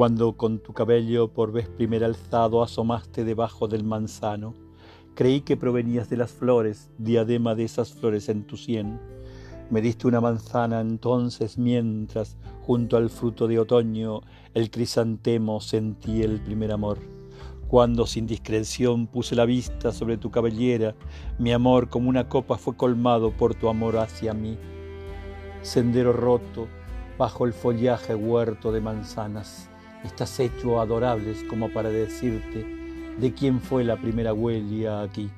Cuando con tu cabello por vez primera alzado asomaste debajo del manzano, creí que provenías de las flores, diadema de esas flores en tu sien. Me diste una manzana entonces mientras, junto al fruto de otoño, el crisantemo sentí el primer amor. Cuando sin discreción puse la vista sobre tu cabellera, mi amor como una copa fue colmado por tu amor hacia mí. Sendero roto, bajo el follaje huerto de manzanas, estás hecho adorables como para decirte de quién fue la primera huella aquí.